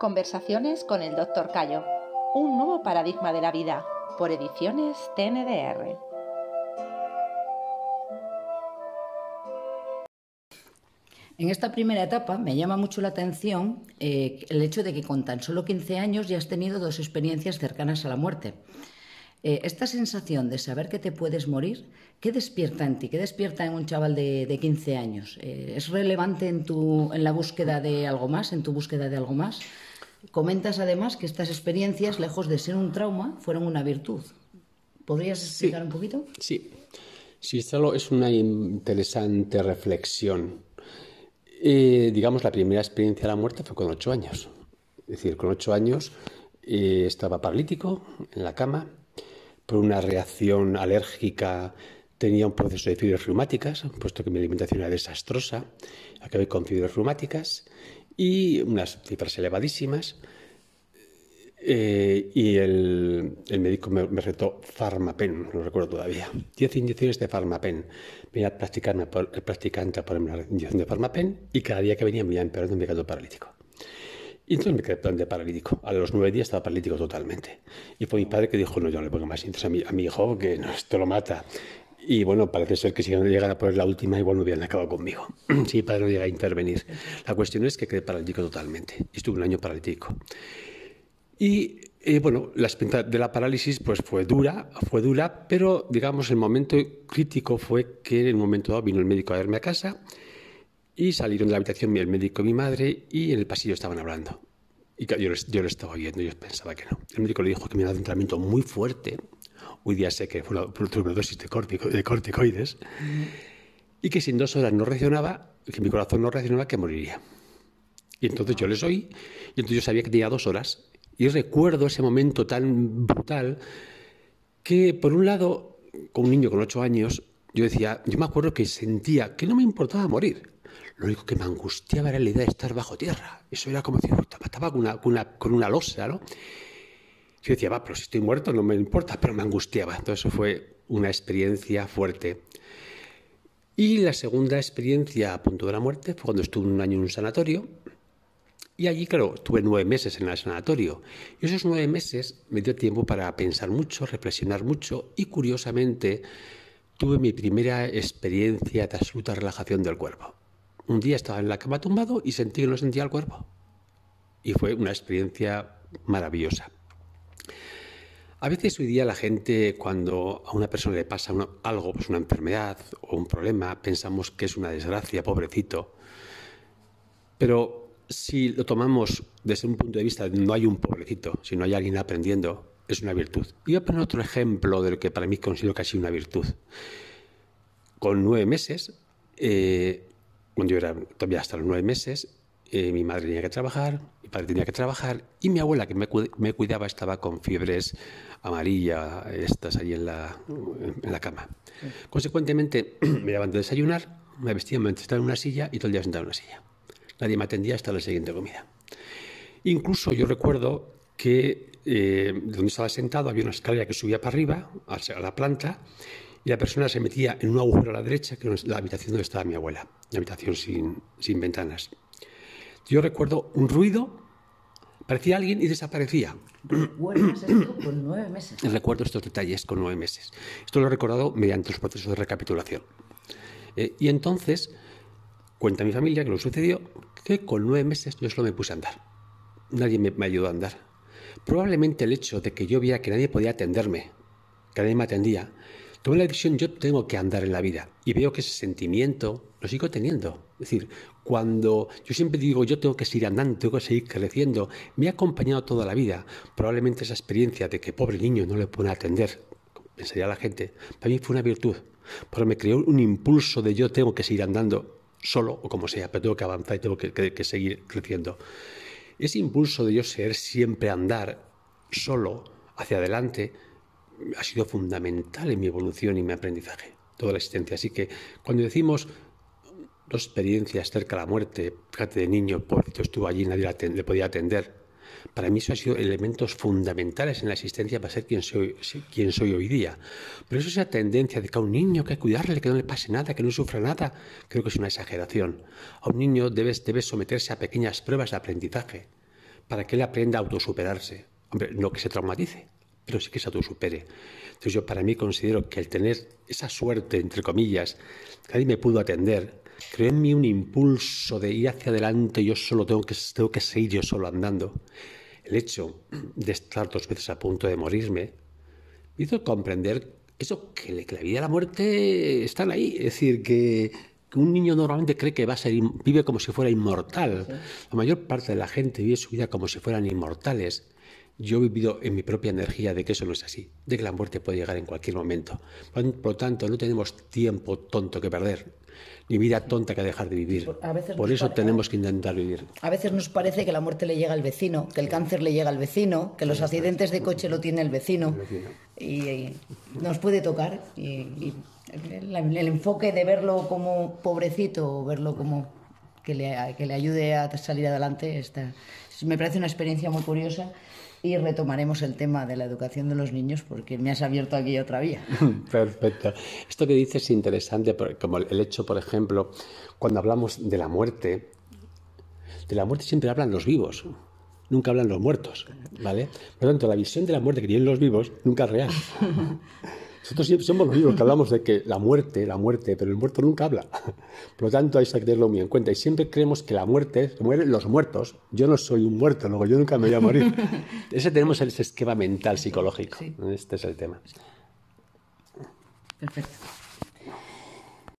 Conversaciones con el Dr. Cayo. Un nuevo paradigma de la vida. Por ediciones TNDR. En esta primera etapa me llama mucho la atención eh, el hecho de que con tan solo 15 años ya has tenido dos experiencias cercanas a la muerte. Eh, esta sensación de saber que te puedes morir, ¿qué despierta en ti? ¿Qué despierta en un chaval de, 15 años? Eh, ¿Es relevante en, tu, en la búsqueda de algo más, en tu búsqueda de algo más? Comentas además que estas experiencias, lejos de ser un trauma, fueron una virtud. ¿Podrías explicar un poquito? Sí, sí, esto es una interesante reflexión. Eh, digamos, la primera experiencia de la muerte fue con ocho años. Es decir, con ocho años eh, estaba paralítico en la cama por una reacción alérgica. Tenía un proceso de fibras reumáticas, puesto que mi alimentación era desastrosa. Acabé con fibras reumáticas y unas cifras elevadísimas. Eh, y el, médico me, retó Farmapen, lo recuerdo todavía. Diez inyecciones de Farmapen. Venía a practicarme por, el practicante a ponerme la inyección de Farmapen y cada día que venía me iba empeorando me quedé paralítico. Y entonces me quedé de paralítico. A los nueve días estaba paralítico totalmente. Y fue mi padre que dijo, no, yo no le pongo más entonces a mi, a mi hijo, que no, esto lo mata. Y bueno, parece ser que si no llegara a poner la última, igual no hubieran acabado conmigo. si mi padre no llega a intervenir. La cuestión es que quedé paralítico totalmente. Estuve un año paralítico. Y eh, bueno, la experiencia de la parálisis pues fue dura, fue dura, pero digamos el momento crítico fue que en el momento dado vino el médico a verme a casa y salieron de la habitación el médico y mi madre y en el pasillo estaban hablando. Y yo, yo lo estaba oyendo, yo pensaba que no. El médico le dijo que me había dado un tratamiento muy fuerte. Hoy día sé que fue una de, de corticoides. Y que si en dos horas no reaccionaba, que mi corazón no reaccionaba, que moriría. Y entonces yo les oí, y entonces yo sabía que tenía dos horas y recuerdo ese momento tan brutal que, por un lado, con un niño con ocho años, yo decía, yo me acuerdo que sentía que no me importaba morir. Lo único que me angustiaba era la idea de estar bajo tierra. Eso era como si estaba con una, con con una losa, ¿no? Yo decía, va, pero si estoy muerto no me importa, pero me angustiaba. Entonces eso fue una experiencia fuerte. Y la segunda experiencia a punto de la muerte fue cuando estuve un año en un sanatorio y allí, claro, tuve nueve meses en el sanatorio. Y esos nueve meses me dio tiempo para pensar mucho, reflexionar mucho y, curiosamente, tuve mi primera experiencia de absoluta relajación del cuerpo. Un día estaba en la cama tumbado y sentí que no sentía el cuerpo. Y fue una experiencia maravillosa. A veces hoy día la gente, cuando a una persona le pasa algo, pues una enfermedad o un problema, pensamos que es una desgracia, pobrecito. Pero si lo tomamos desde un punto de vista de no hay un pobrecito, sino hay alguien aprendiendo, es una virtud. Y voy a poner otro ejemplo de lo que para mí considero casi una virtud. Con nueve meses, eh, cuando yo era todavía hasta los nueve meses, eh, mi madre tenía que trabajar, mi padre tenía que trabajar y mi abuela que me, cuidaba estaba con fiebres amarillas, estas ahí en la, en la cama. Consecuentemente, me levanté a desayunar, me vestía, me sentaba en una silla y todo el día sentado en una silla. Nadie me atendía hasta la siguiente comida. Incluso yo recuerdo que eh, donde estaba sentado había una escalera que subía para arriba, a la planta, y la persona se metía en un agujero a la derecha, que era la habitación donde estaba mi abuela, una habitación sin, sin ventanas. Yo recuerdo un ruido, parecía alguien y desaparecía. ¿Recuerdas esto con nueve meses? Recuerdo estos detalles con nueve meses. Esto lo he recordado mediante los procesos de recapitulación. Eh, y entonces Cuenta mi familia que lo sucedió que con nueve meses yo solo me puse a andar. Nadie me, ayudó a andar. Probablemente el hecho de que yo viera que nadie podía atenderme, que nadie me atendía, tomé la decisión, yo tengo que andar en la vida. Y veo que ese sentimiento lo sigo teniendo. Es decir, cuando yo siempre digo, yo tengo que seguir andando, tengo que seguir creciendo, me ha acompañado toda la vida. Probablemente esa experiencia de que pobre niño no le pueden atender, pensaría la gente, para mí fue una virtud. Pero me creó un impulso de yo tengo que seguir andando solo o como sea, pero tengo que avanzar y tengo que, seguir creciendo. Ese impulso de yo ser siempre andar solo hacia adelante ha sido fundamental en mi evolución y mi aprendizaje, toda la existencia. Así que cuando decimos dos experiencias cerca de la muerte, fíjate de niño, pobrecito, estuvo allí, nadie le podía atender, para mí eso ha sido elementos fundamentales en la existencia para ser quien soy, hoy día. Pero eso esa tendencia de que a un niño que hay que cuidarle, que no le pase nada, que no sufra nada, creo que es una exageración. A un niño debes, debes someterse a pequeñas pruebas de aprendizaje para que él aprenda a autosuperarse. Hombre, no que se traumatice, pero sí que se autosupere. Entonces yo para mí considero que el tener esa suerte, entre comillas, que nadie me pudo atender, creó en mí un impulso de ir hacia adelante, yo solo tengo que, tengo que seguir yo solo andando. El hecho de estar dos veces a punto de morirme me hizo comprender eso, que, la vida y la muerte están ahí. Es decir, que, un niño normalmente cree que va a ser, vive como si fuera inmortal. La mayor parte de la gente vive su vida como si fueran inmortales. Yo he vivido en mi propia energía de que eso no es así, de que la muerte puede llegar en cualquier momento. Por lo tanto, no tenemos tiempo tonto que perder, ni vida tonta que dejar de vivir. Por, eso tenemos que intentar vivir. A veces nos parece que la muerte le llega al vecino, que el cáncer le llega al vecino, que los accidentes de coche lo tiene el vecino. Y, nos puede tocar. Y, el, enfoque de verlo como pobrecito o verlo como que le, que le ayude a salir adelante está, me parece una experiencia muy curiosa y retomaremos el tema de la educación de los niños porque me has abierto aquí otra vía. Perfecto. Esto que dices es interesante, como el hecho, por ejemplo, cuando hablamos de la muerte, de la muerte siempre hablan los vivos, nunca hablan los muertos, ¿vale? Por lo tanto, la visión de la muerte que tienen los vivos nunca es real. Nosotros siempre somos los vivos que hablamos de que la muerte, la muerte, pero el muerto nunca habla. Por lo tanto, hay que tenerlo muy en cuenta. Y siempre creemos que la muerte, mueren los muertos. Yo no soy un muerto, luego yo nunca me voy a morir. Ese tenemos ese esquema mental psicológico. Este es el tema. Perfecto.